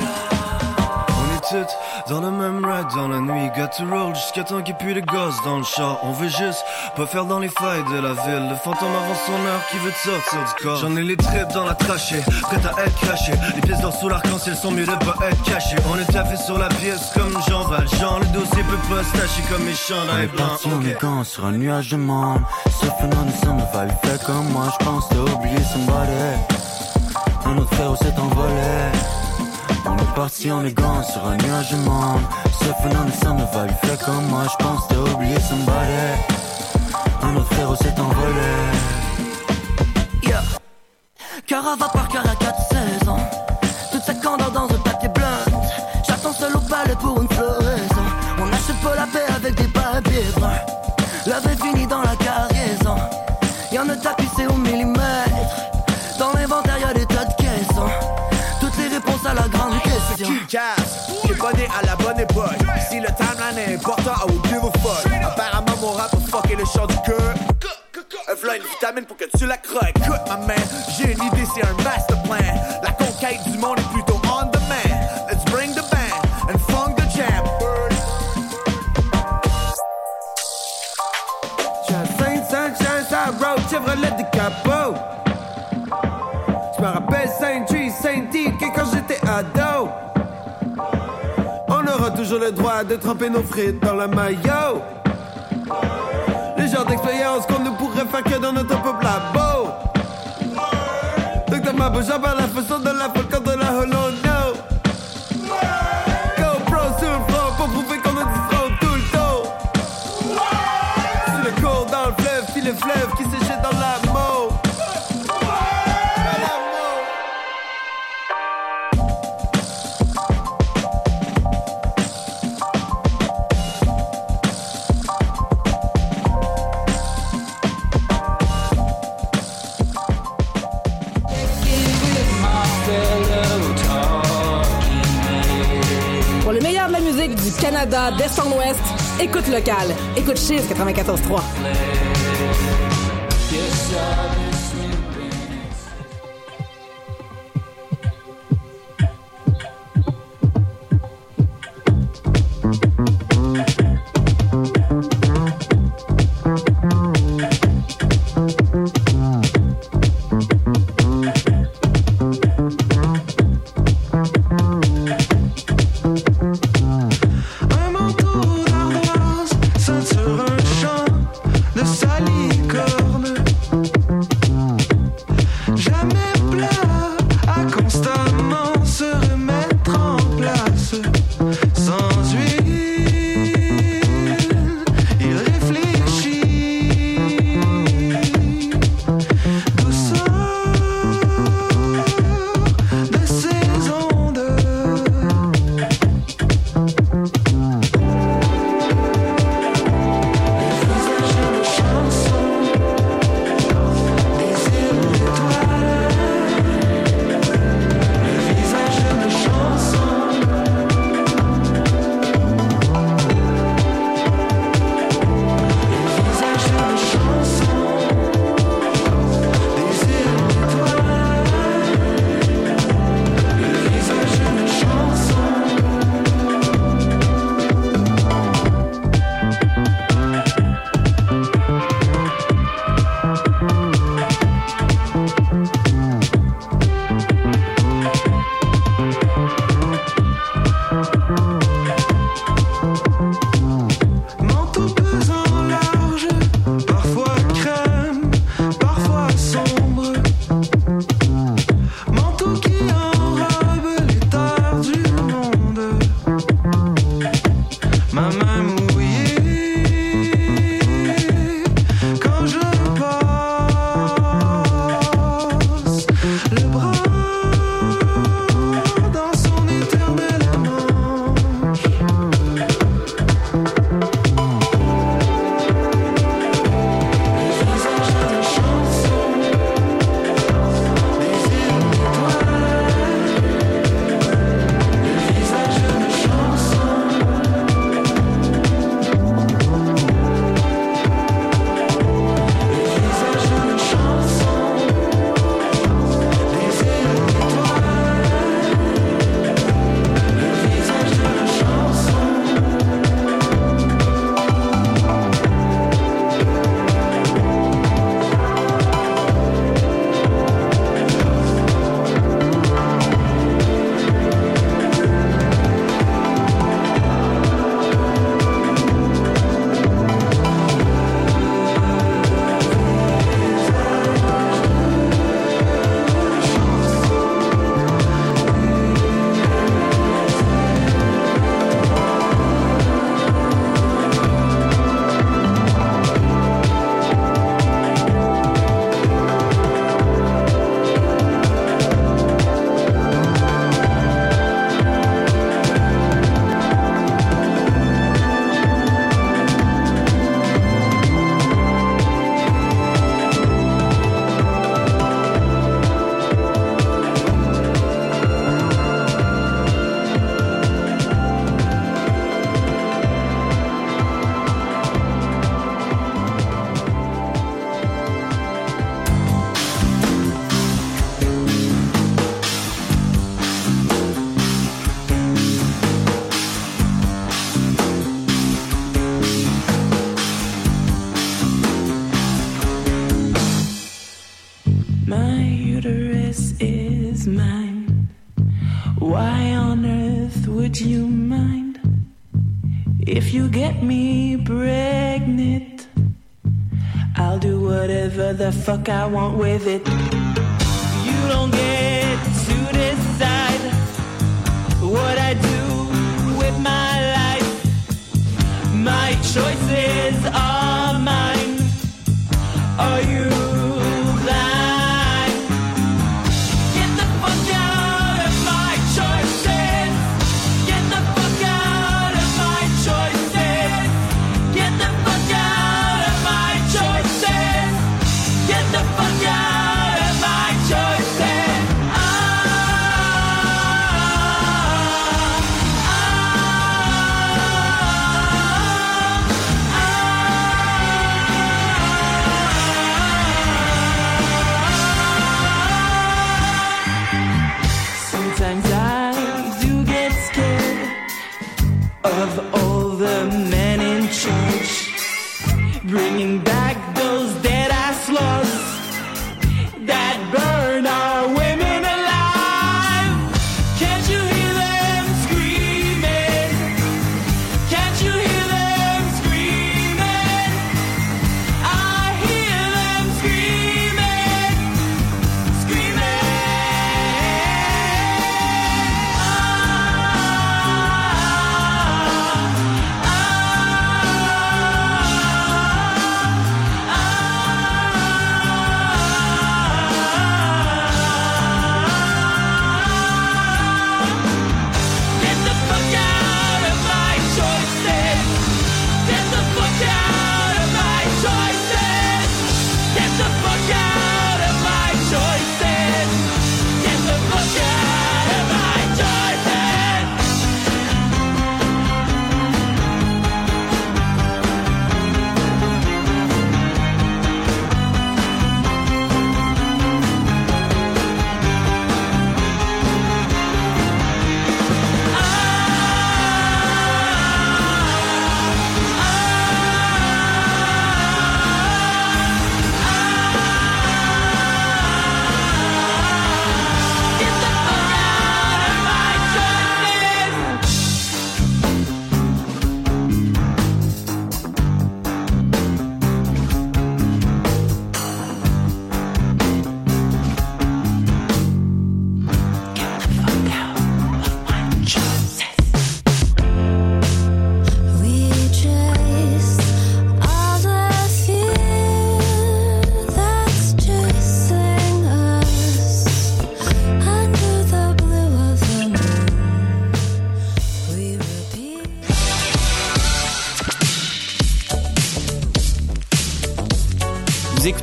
love. On est dans le même ride dans la nuit Got to roll jusqu'à temps qu'il plus de gosses dans le char. On veut juste pas faire dans les failles de la ville. Le fantôme avant son heure qui veut te sortir du corps. J'en ai les tripes dans la trachée, prêt à être craché Les pièces d'or sous l'arc-en-ciel sont mieux de pas être cachées. On est taffé sur la pièce comme Jean Valjean. Le dossier peut pas se tâcher comme mes chandails blancs parti en élégant sur un nuage de monde. Ce phénomène va, il fait comme moi Je pense t'as oublié somebody Un autre frérot s'est envolé. On est parti en élégant sur un nuage de monde. Phénomène, ça me va, il fait comme moi. Je pense t'as oublié somebody. Un autre frérot s'est envolé. Yeah. Cara va par cœur à 4 saisons. Toute sa candeur dans un papier blanc. J'attends seul au palais pour une floraison. On n'achète pas la paix avec des papiers bruns. L'avait fini dans la cargaison. Y'en a tapissé au millimètre. Question. Cass, j'ai bonné à la bonne époque. Si le timeline est important, I will give a fuck. Apparemment, mon rap a fucké le chant du cœur. V'là une vitamine pour que tu la croques. Écoute, ma man, j'ai une idée, c'est un master plan. Le droit de tremper nos frites dans la maillot. Le genre d'expérience qu'on ne pourrait faire que dans notre peuple labo. Docteur Mabo, j'en la façon de la folle contre du Canada d'Est en Ouest, écoute local. Écoute Chiz 94.3. get me pregnant? I'll do whatever the fuck I want with it. You don't get to decide what I do with my life. My choices are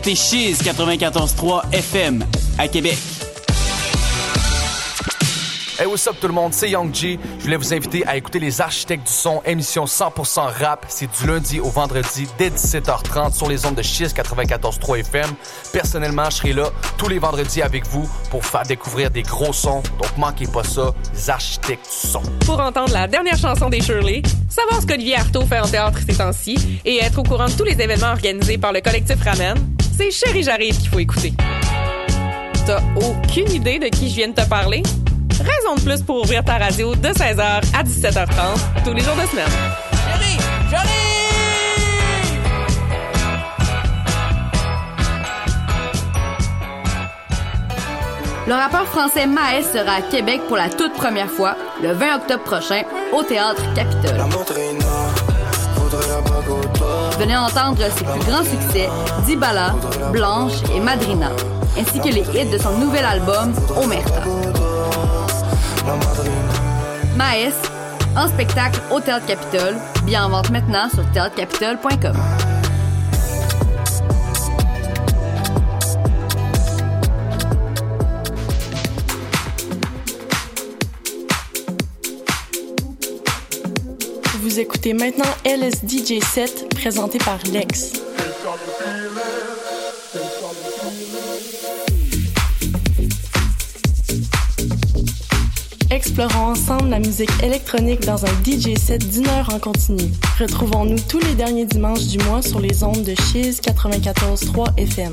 écoutez Chiz 94.3 FM à Québec. Hey, what's up tout le monde, c'est Young G. Je voulais vous inviter à écouter Les Architectes du Son, émission 100% rap. C'est du lundi au vendredi dès 17h30 sur les ondes de Chiz 94.3 FM. Personnellement, je serai là tous les vendredis avec vous pour faire découvrir des gros sons. Donc manquez pas ça, Les Architectes du Son. Pour entendre la dernière chanson des Shirley, savoir ce qu'Olivier Artaud fait en théâtre ces temps-ci et être au courant de tous les événements organisés par le collectif Ramen, c'est Chéri J'arrive qu'il faut écouter. T'as aucune idée de qui je viens de te parler? Raison de plus pour ouvrir ta radio de 16h à 17h30 tous les jours de semaine. Chérie, Le rappeur français Maes sera à Québec pour la toute première fois le 20 octobre prochain au Théâtre Capitole. Venez entendre ses plus grands succès, Dibala, Blanche et Madrina, ainsi que les hits de son nouvel album Omerta. Maes, en spectacle au Théâtre Capitole, bien en vente maintenant sur théâtrecapitole.com. Vous écoutez maintenant LSDJ 7 présenté par Lex. Explorons ensemble la musique électronique dans un DJ set d'une heure en continu. Retrouvons-nous tous les derniers dimanches du mois sur les ondes de Chiz 94.3 FM.